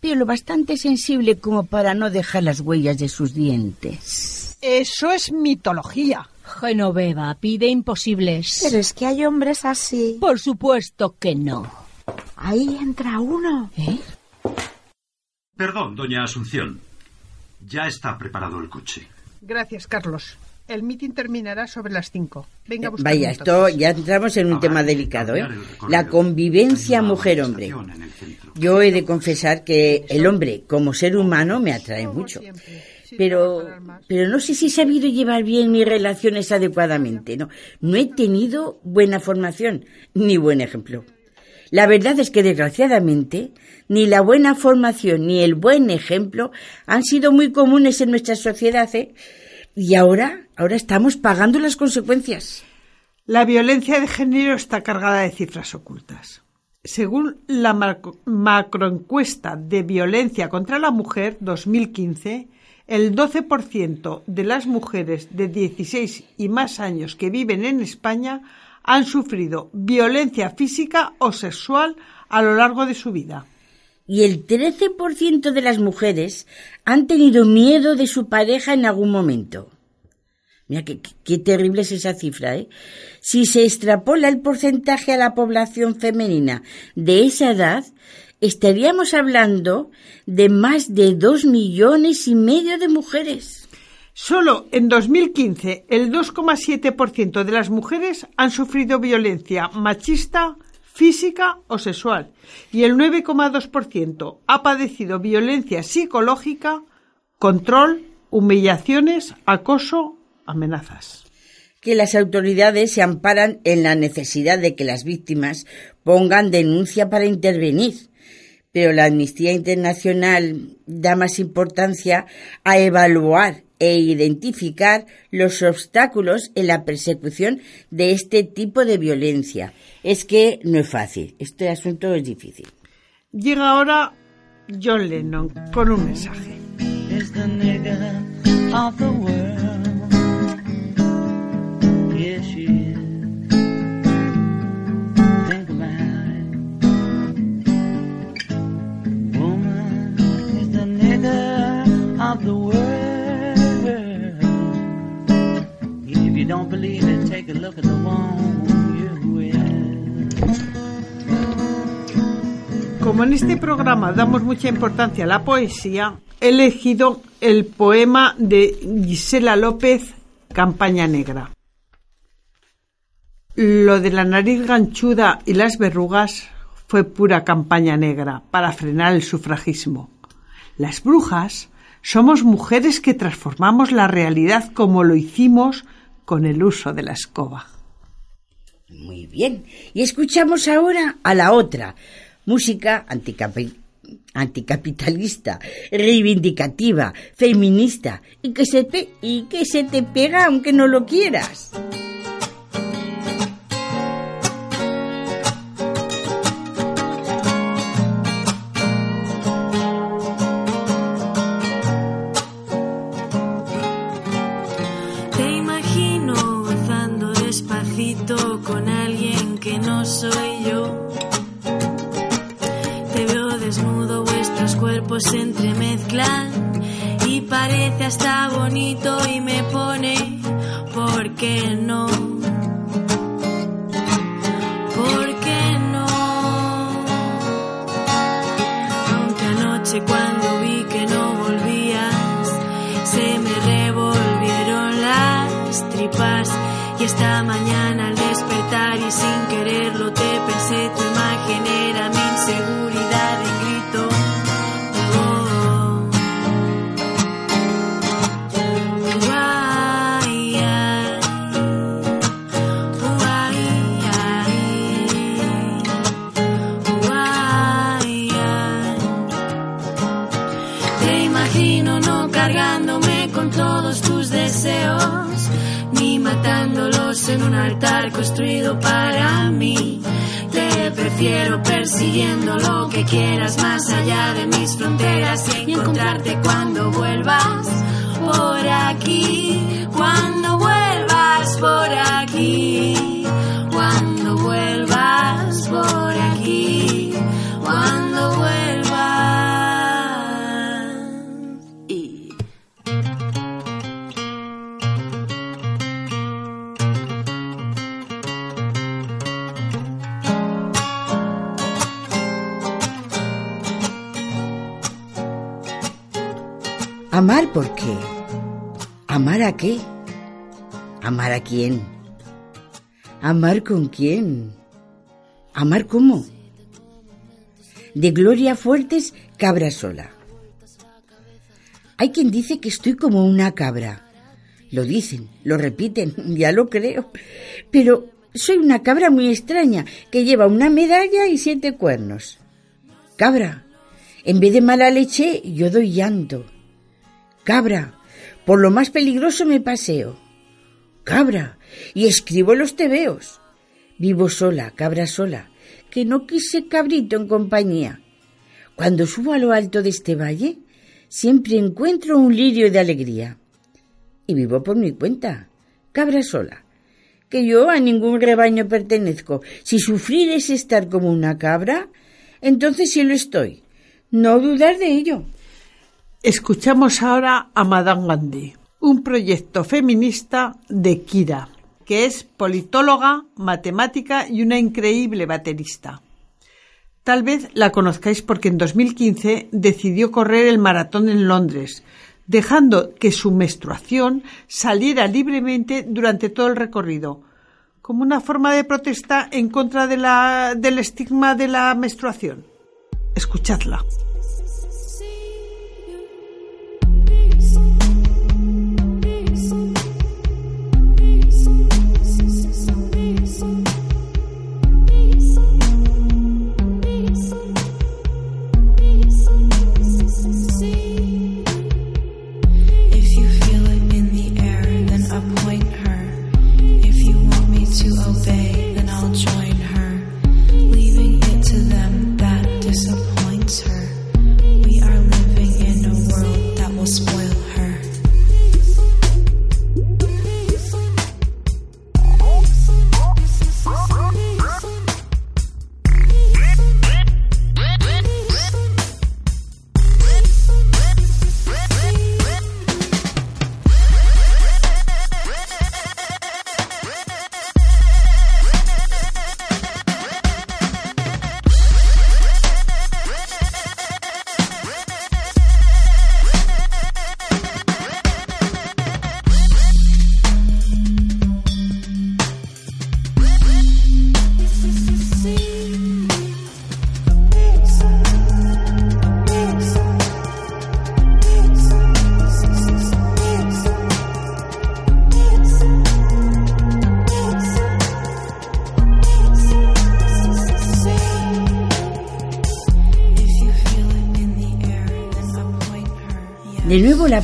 pero lo bastante sensible como para no dejar las huellas de sus dientes. Eso es mitología. Genoveva pide imposibles. Pero es que hay hombres así. Por supuesto que no. Ahí entra uno. ¿Eh? Perdón, doña Asunción. Ya está preparado el coche. Gracias, Carlos. El mitin terminará sobre las 5. Venga, a buscar Vaya, entonces. esto ya entramos en un tema delicado, ¿eh? La convivencia mujer-hombre. Yo he de confesar que el hombre como ser humano me atrae mucho. Pero, pero no sé si he sabido llevar bien mis relaciones adecuadamente. No, no he tenido buena formación ni buen ejemplo. La verdad es que desgraciadamente ni la buena formación ni el buen ejemplo han sido muy comunes en nuestra sociedad, ¿eh? Y ahora, ahora estamos pagando las consecuencias. La violencia de género está cargada de cifras ocultas. Según la macro- macroencuesta de violencia contra la mujer 2015, el 12% de las mujeres de 16 y más años que viven en España han sufrido violencia física o sexual a lo largo de su vida. Y el 13% de las mujeres han tenido miedo de su pareja en algún momento. Mira, qué, terrible es esa cifra, ¿eh? Si se extrapola el porcentaje a la población femenina de esa edad, estaríamos hablando de más de dos millones y medio de mujeres. Solo en 2015 el 2,7% de las mujeres han sufrido violencia machista, física o sexual y el 9,2% ha padecido violencia psicológica, control, humillaciones, acoso, amenazas. que las autoridades se amparan en la necesidad de que las víctimas pongan denuncia para intervenir. Pero la Amnistía Internacional da más importancia a evaluar e identificar los obstáculos en la persecución de este tipo de violencia. Es que no es fácil, este asunto es difícil. Llega ahora John Lennon con un mensaje. Como en este programa damos mucha importancia a la poesía, he elegido el poema de Gisela López, Campaña Negra. Lo de la nariz ganchuda y las verrugas fue pura campaña negra para frenar el sufragismo. Las brujas somos mujeres que transformamos la realidad como lo hicimos con el uso de la escoba. Muy bien. Y escuchamos ahora a la otra, música anticapi- anticapitalista, reivindicativa, feminista, y que, se y que se te pega aunque no lo quieras. Amar por qué? ¿Amar a qué? ¿Amar a quién? ¿Amar con quién? ¿Amar cómo? De Gloria Fuertes, cabra sola. Hay quien dice que estoy como una cabra. Lo dicen, lo repiten, ya lo creo. Pero soy una cabra muy extraña que lleva una medalla y siete cuernos. Cabra, en vez de mala leche, yo doy llanto. Cabra, por lo más peligroso me paseo. Cabra, y escribo los tebeos. Vivo sola, cabra sola, que no quise cabrito en compañía. Cuando subo a lo alto de este valle, siempre encuentro un lirio de alegría. Y vivo por mi cuenta, cabra sola, que yo a ningún rebaño pertenezco. Si sufrir es estar como una cabra, entonces sí lo estoy. No dudar de ello. Escuchamos ahora a Madame Gandhi, un proyecto feminista de Kira, que es politóloga, matemática y una increíble baterista. Tal vez la conozcáis porque en 2015 decidió correr el maratón en Londres, dejando que su menstruación saliera libremente durante todo el recorrido, como una forma de protesta en contra de la- del estigma de la menstruación. Escuchadla.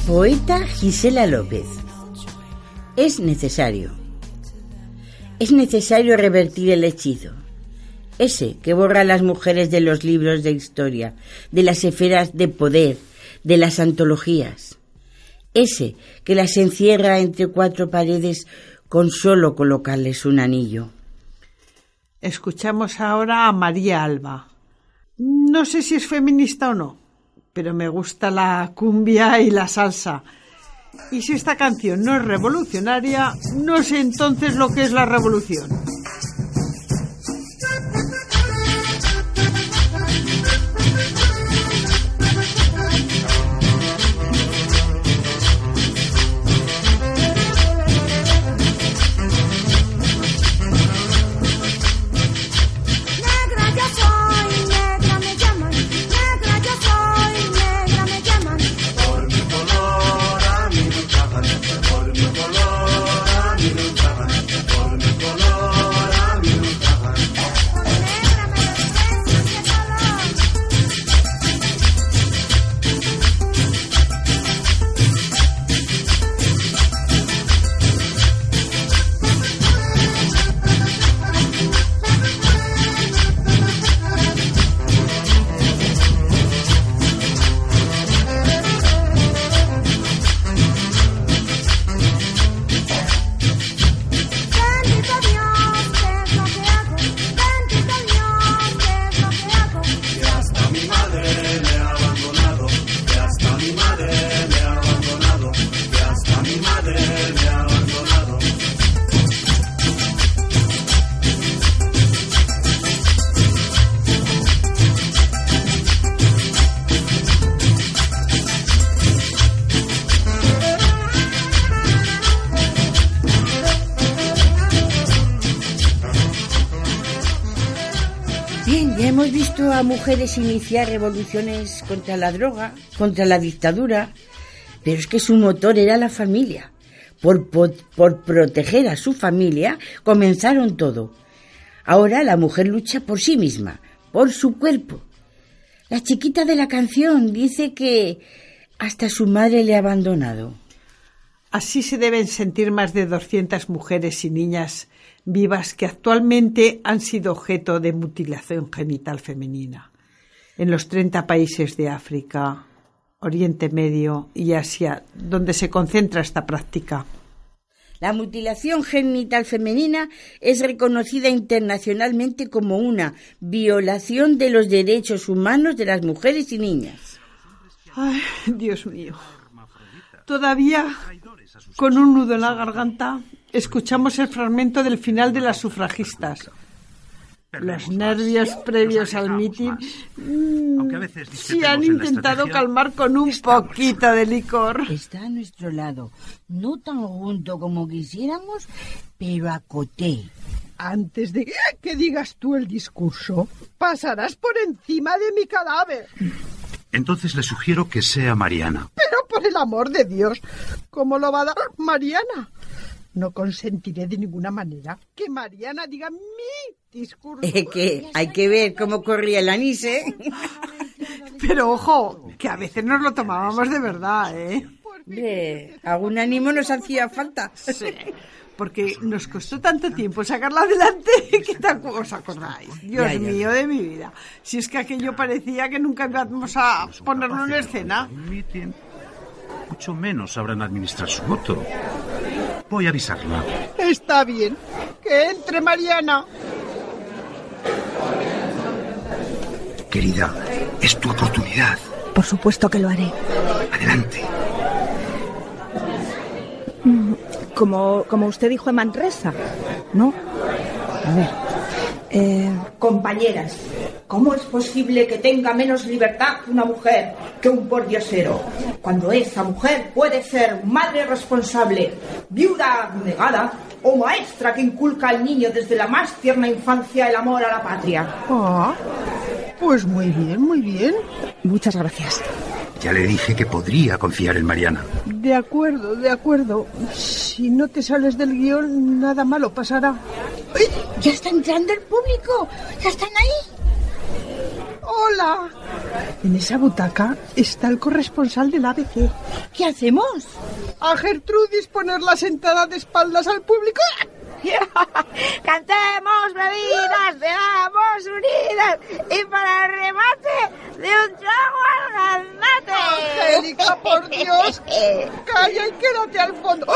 Poeta Gisela López. Es necesario. Es necesario revertir el hechizo. Ese que borra a las mujeres de los libros de historia, de las esferas de poder, de las antologías. Ese que las encierra entre cuatro paredes con solo colocarles un anillo. Escuchamos ahora a María Alba. No sé si es feminista o no, pero me gusta la cumbia y la salsa. Y si esta canción no es revolucionaria, no sé entonces lo que es la revolución. Mujeres iniciar revoluciones contra la droga, contra la dictadura, pero es que su motor era la familia. Por, por, por proteger a su familia comenzaron todo. Ahora la mujer lucha por sí misma, por su cuerpo. La chiquita de la canción dice que hasta su madre le ha abandonado. Así se deben sentir más de 200 mujeres y niñas vivas que actualmente han sido objeto de mutilación genital femenina en los 30 países de África, Oriente Medio y Asia, donde se concentra esta práctica. La mutilación genital femenina es reconocida internacionalmente como una violación de los derechos humanos de las mujeres y niñas. Ay, Dios mío. Todavía, con un nudo en la garganta, escuchamos el fragmento del final de las sufragistas. Los nervios previos al mitin a se han en la intentado calmar con un poquito de licor. Está a nuestro lado, no tan junto como quisiéramos, pero acoté. Antes de que digas tú el discurso, pasarás por encima de mi cadáver. Entonces le sugiero que sea Mariana. Pero por el amor de Dios, ¿cómo lo va a dar Mariana? No consentiré de ninguna manera que Mariana diga mi discurso. Eh, que hay que ver cómo corría el anís, ¿eh? Pero ojo, que a veces nos lo tomábamos de verdad, ¿eh? Hombre, algún ánimo nos hacía falta. Sí, porque nos costó tanto tiempo sacarla adelante que tampoco os acordáis. Dios Ya, ya. mío de mi vida. Si es que aquello parecía que nunca íbamos a ponerlo en escena. Mucho menos sabrán administrar su voto. Voy a avisarla. Está bien, que entre Mariana. Querida, es tu oportunidad. Por supuesto que lo haré. Adelante. Como, como usted dijo en Manresa, ¿no? A ver. Eh, Compañeras, ¿cómo es posible que tenga menos libertad una mujer que un pordiosero? Cuando esa mujer puede ser madre responsable, viuda abnegada o maestra que inculca al niño desde la más tierna infancia el amor a la patria. Ah, pues muy bien, muy bien. muchas gracias. Ya le dije que podría confiar en Mariana. De acuerdo, de acuerdo. Si no te sales del guion, nada malo pasará. Ya está entrando el público. Ya están ahí. ¡Hola! En esa butaca está el corresponsal del ABC. ¿Qué hacemos? A Gertrudis ponerla sentada de espaldas al público. Cantemos bebidas, bebamos unidas y para el remate de un trago al gandate. Angélica, por Dios, calla y quédate al fondo.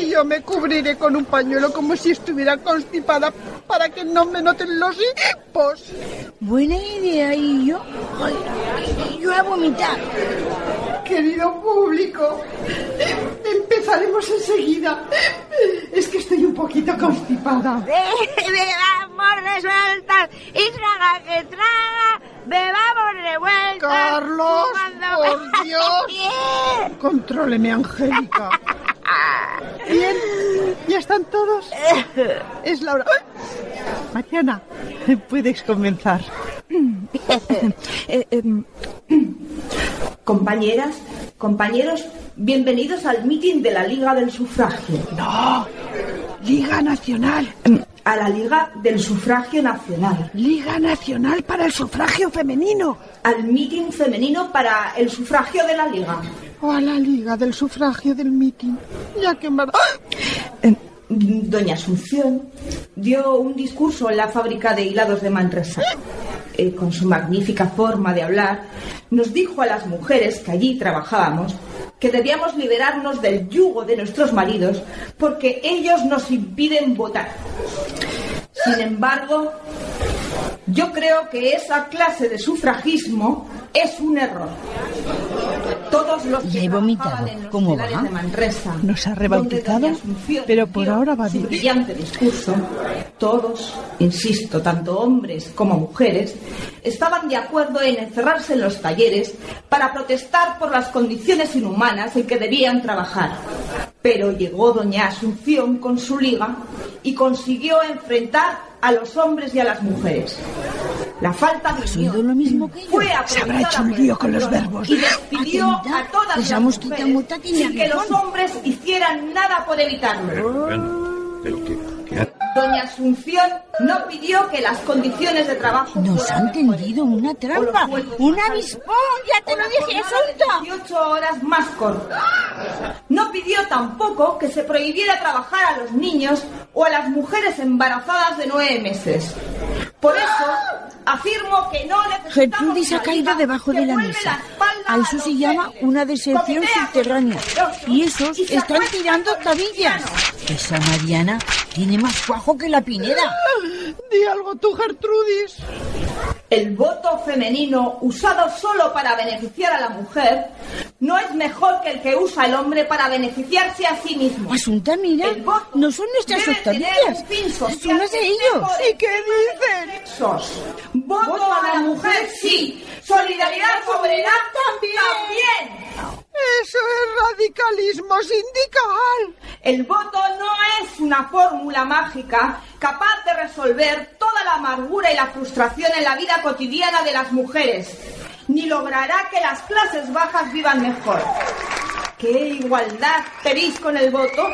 Y yo me cubriré con un pañuelo como si estuviera constipada para que no me noten los hipos. Buena idea, y yo. Yo a vomitar. Querido público, empezaremos enseguida. Es que estoy un poquito constipada. Bebamos resueltas y traga que traga, bebamos revueltas. Carlos, por Dios. Contróleme, Angélica. Bien, ya están todos. Es la hora. Mariana, puedes comenzar. Eh, em, Compañeras, compañeros, bienvenidos al mitin de la Liga del Sufragio. No, Liga Nacional. A la Liga del Sufragio Nacional. Liga Nacional para el Sufragio Femenino. Al mitin femenino para el sufragio de la Liga. O a la Liga del Sufragio del mitin. Ya que mar... Doña Asunción dio un discurso en la fábrica de hilados de Manresa. Eh, con su magnífica forma de hablar, nos dijo a las mujeres que allí trabajábamos que debíamos liberarnos del yugo de nuestros maridos porque ellos nos impiden votar. Sin embargo, yo creo que esa clase de sufragismo es un error. Todos los Ya he vomitado. ¿Cómo va? de Manresa, Nos ha rebautizado, pero por ahora va su bien. brillante discurso, todos, insisto, tanto hombres como mujeres, estaban de acuerdo en encerrarse en los talleres para protestar por las condiciones inhumanas en que debían trabajar. Pero llegó doña Asunción con su liga y consiguió enfrentar a los hombres y a las mujeres. La falta de unión lo mismo que fue Se aprovechada habrá hecho un lío con los verbos. y despidió a todas esa las mujeres sin que los hombres hicieran nada por evitarlo. Doña Asunción no pidió que las condiciones de trabajo Nos han tendido una trampa. Un avispón, ya te lo dije, Asunta. 18 horas más cortas. No pidió tampoco que se prohibiera trabajar a los niños o a las mujeres embarazadas de nueve meses. Por eso afirmo que no Gertrudis ha caído debajo de la mesa. espalda A eso se llama una deserción subterránea. Y esos y están tirando tabillas. Esa Mariana tiene más cuajo que la pineda. Di algo tú, Gertrudis. El voto femenino usado solo para beneficiar a la mujer no es mejor que el que usa el hombre para beneficiarse a sí mismo. Asunta, mira, no son nuestras octavillas, son las de ellos. ¿Y qué dicen? sexos. Voto a la mujer sí. Solidaridad obrera también. Eso es radicalismo sindical. El voto no es una fórmula mágica capaz de resolver toda la amargura y la frustración en la vida cotidiana de las mujeres, ni logrará que las clases bajas vivan mejor. ¿Qué igualdad pedís con el voto?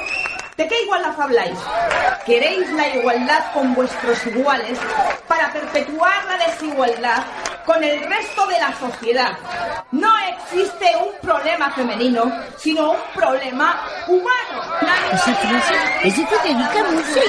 ¿De qué igualdad habláis? ¿Queréis la igualdad con vuestros iguales para perpetuar la desigualdad con el resto de la sociedad? No existe un problema femenino, sino un problema humano. Esa frase es de Federica Musi.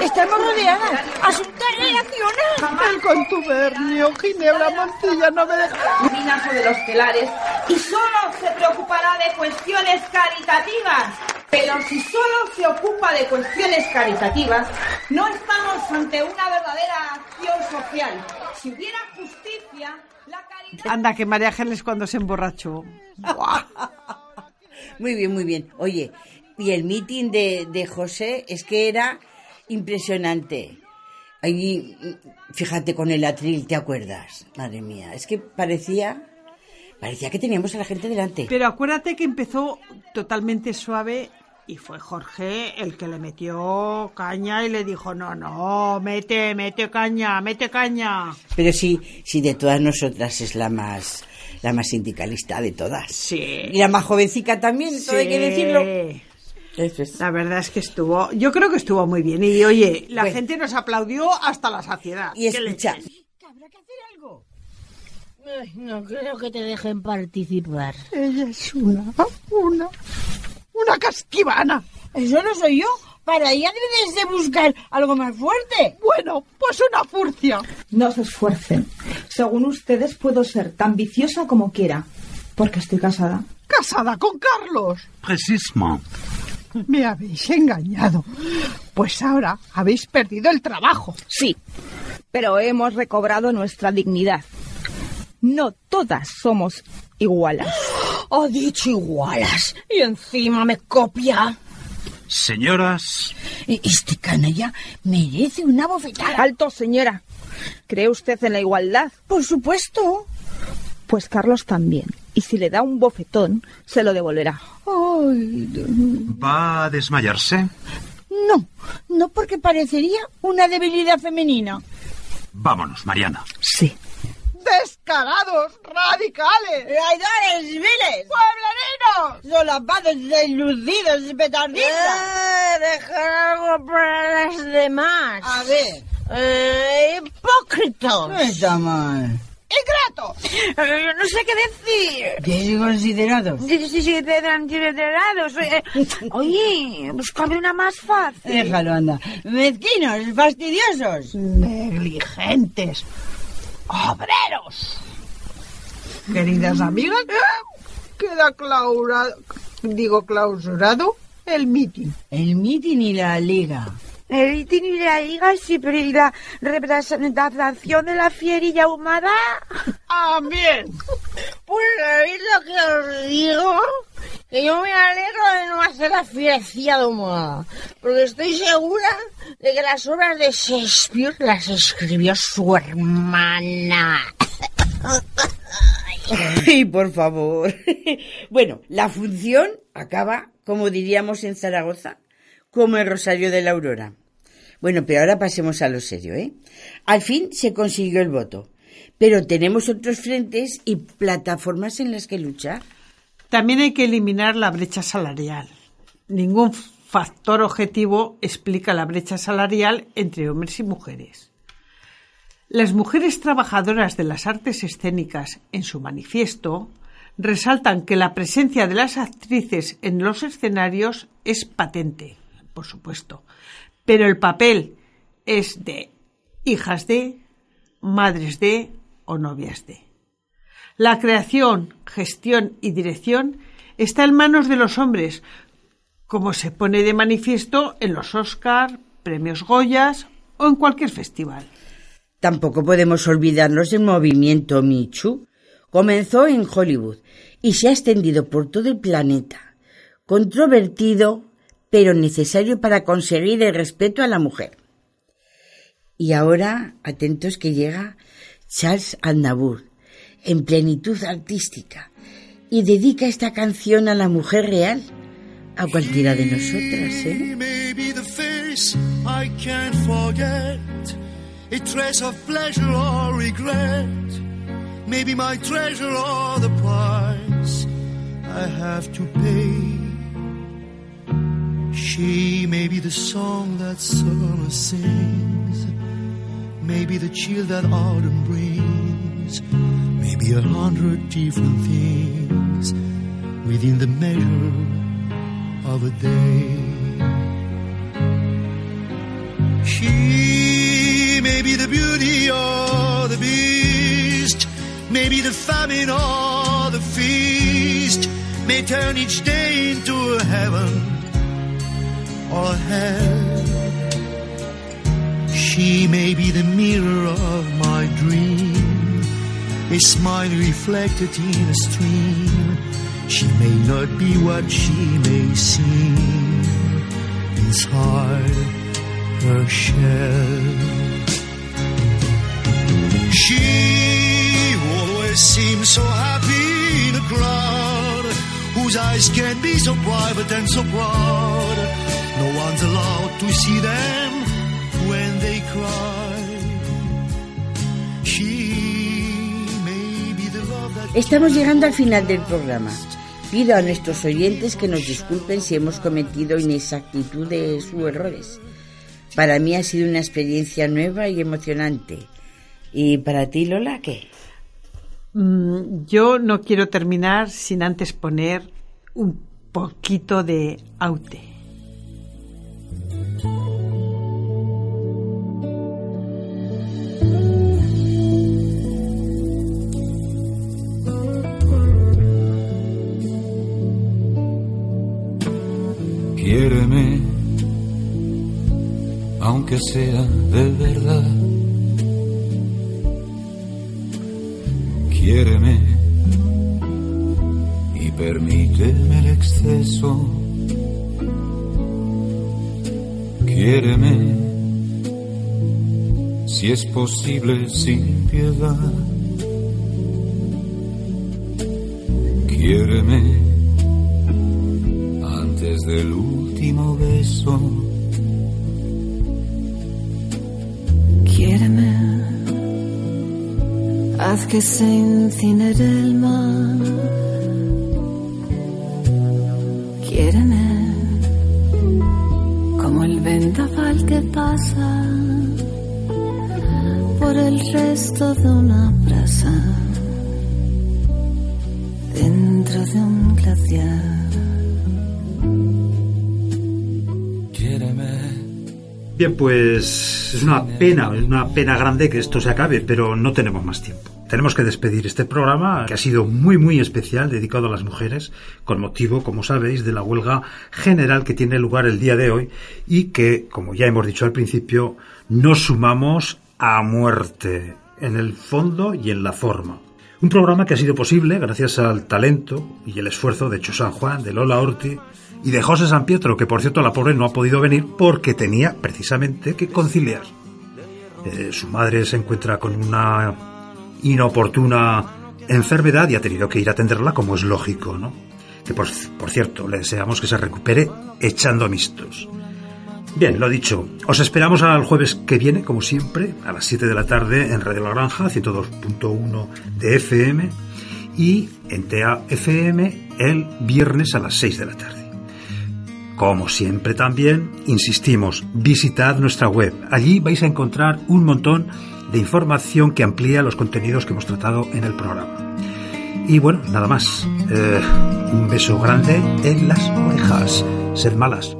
Estamos rodeadas. Asunta, reacciona. El contubernio, Ginebra Montilla no me deja. Minazo de los telares y solo se preocupará de cuestiones caritativas. Pero si solo se ocupa de cuestiones caritativas, no estamos ante una verdadera acción social. Si hubiera justicia, la caridad... Anda, que María Ángeles cuando se emborrachó. Muy bien, muy bien. Oye, y el meeting de, de José es que era impresionante. Ahí, fíjate con el atril, ¿te acuerdas? Madre mía, es que parecía, parecía que teníamos a la gente delante. Pero acuérdate que empezó totalmente suave y fue Jorge el que le metió caña y le dijo, no, no, mete, mete caña, mete caña. Pero sí, sí, de todas nosotras es la más, la más sindicalista de todas. Sí. Y la más jovencica también, todo hay que decirlo. La verdad es que estuvo, yo creo que estuvo muy bien. Y oye, la Bueno. gente nos aplaudió hasta la saciedad. Y ¿Qué le escucha, dices? Ay, no creo que te dejen participar. Ella es una, una, una casquivana. Eso no soy yo. Para ella debes de buscar algo más fuerte. Bueno, pues una furcia. No se esfuercen. Según ustedes puedo ser tan viciosa como quiera, porque estoy casada. Casada con Carlos. Precisamente. Me habéis engañado. Pues ahora habéis perdido el trabajo. Sí, pero hemos recobrado nuestra dignidad. No todas somos igualas. Ha dicho igualas. Y encima me copia. Señoras, Este canalla merece una bofetada. Alto, señora. ¿Cree usted en la igualdad? Por supuesto. Pues Carlos también. Y si le da un bofetón, se lo devolverá. Ay, ¿va a desmayarse? no, no porque parecería una debilidad femenina. Vámonos, Mariana. Sí. ¡Descarados! ¡Radicales! ¡Traidores viles! ¡Pueblerinos! ¡Solapados, deslucidos y petardistas! Eh, dejar algo para las demás. A ver, Eh, hipócritos. no está mal. ¡Ingratos! Eh, no sé qué decir. Desconsiderados. Sí, sí, sí, de considerados. Eh, oye, buscarme una más fácil. Déjalo, anda. Mezquinos, fastidiosos. Negligentes. Obreros. Queridas amigas, queda claurado, digo clausurado el mitin. El mitin y la liga. El itin y la liga, pero ¿y la representación de la fierilla ahumada? Amén. Pues ¿sabéis lo que os digo? Que yo me alegro de no hacer la fierecilla ahumada. Porque estoy segura de que las obras de Shakespeare las escribió su hermana. Ay, por favor. Bueno, la función acaba, como diríamos en Zaragoza, como el Rosario de la Aurora. Bueno, pero ahora pasemos a lo serio, ¿eh? Al fin se consiguió el voto, pero tenemos otros frentes y plataformas en las que luchar. También hay que eliminar la brecha salarial. Ningún factor objetivo explica la brecha salarial entre hombres y mujeres. Las mujeres trabajadoras de las artes escénicas, en su manifiesto, resaltan que la presencia de las actrices en los escenarios es patente, por supuesto, pero el papel es de hijas de, madres de o novias de. La creación, gestión y dirección está en manos de los hombres, como se pone de manifiesto en los Oscar, premios Goyas o en cualquier festival. Tampoco podemos olvidarnos del movimiento Michu. Comenzó en Hollywood y se ha extendido por todo el planeta. Controvertido, pero necesario para conseguir el respeto a la mujer. Y ahora, atentos que llega Charles Aznavour, en plenitud artística, y dedica esta canción a la mujer real, a cualquiera de nosotras, ¿eh? I can't forget, a trace pleasure or regret. Maybe my treasure or the price I have to pay. She may be the song that summer sings, maybe the chill that autumn brings, maybe a hundred different things within the measure of a day. She may be the beauty or the beast, maybe the famine or the feast, may turn each day into a heaven or hell. She may be the mirror of my dream, a smile reflected in a stream. She may not be what she may seem inside her shell. She always seems so happy in a crowd whose eyes can be so private and so proud. No one's allowed to see them when they cry. She may be the love that Estamos llegando al final del programa. Pido a nuestros oyentes que nos disculpen si hemos cometido inexactitudes u errores. Para mí ha sido una experiencia nueva y emocionante. ¿Y para ti, Lola, qué? Mm, yo no quiero terminar sin antes poner un poquito de aute. Quiéreme, aunque sea de verdad. Quiéreme y permíteme el exceso. Quiéreme, si es posible sin piedad. Beso. Quiéreme, haz que se incinere el mar. Quiéreme, como el vendaval que pasa por el resto de una brasa Pues es una pena, una pena grande que esto se acabe, pero no tenemos más tiempo. Tenemos que despedir este programa que ha sido muy muy especial dedicado a las mujeres con motivo, como sabéis, de la huelga general que tiene lugar el día de hoy y que, como ya hemos dicho al principio, nos sumamos a muerte en el fondo y en la forma. Un programa que ha sido posible gracias al talento y el esfuerzo de Cho San Juan, de Lola Orti y de José San Pietro, que por cierto la pobre no ha podido venir porque tenía precisamente que conciliar. Eh, su madre se encuentra con una inoportuna enfermedad y ha tenido que ir a atenderla como es lógico, ¿no? Que por, por cierto, le deseamos que se recupere echando mistos. Bien, lo dicho, os esperamos al jueves que viene, como siempre, a las 7 de la tarde en Radio La Granja, 102.1 de FM y en TEA FM el viernes a las 6 de la tarde. Como siempre también, insistimos, visitad nuestra web. Allí vais a encontrar un montón de información que amplía los contenidos que hemos tratado en el programa. Y bueno, nada más. Eh, un beso grande en las orejas. Ser malas.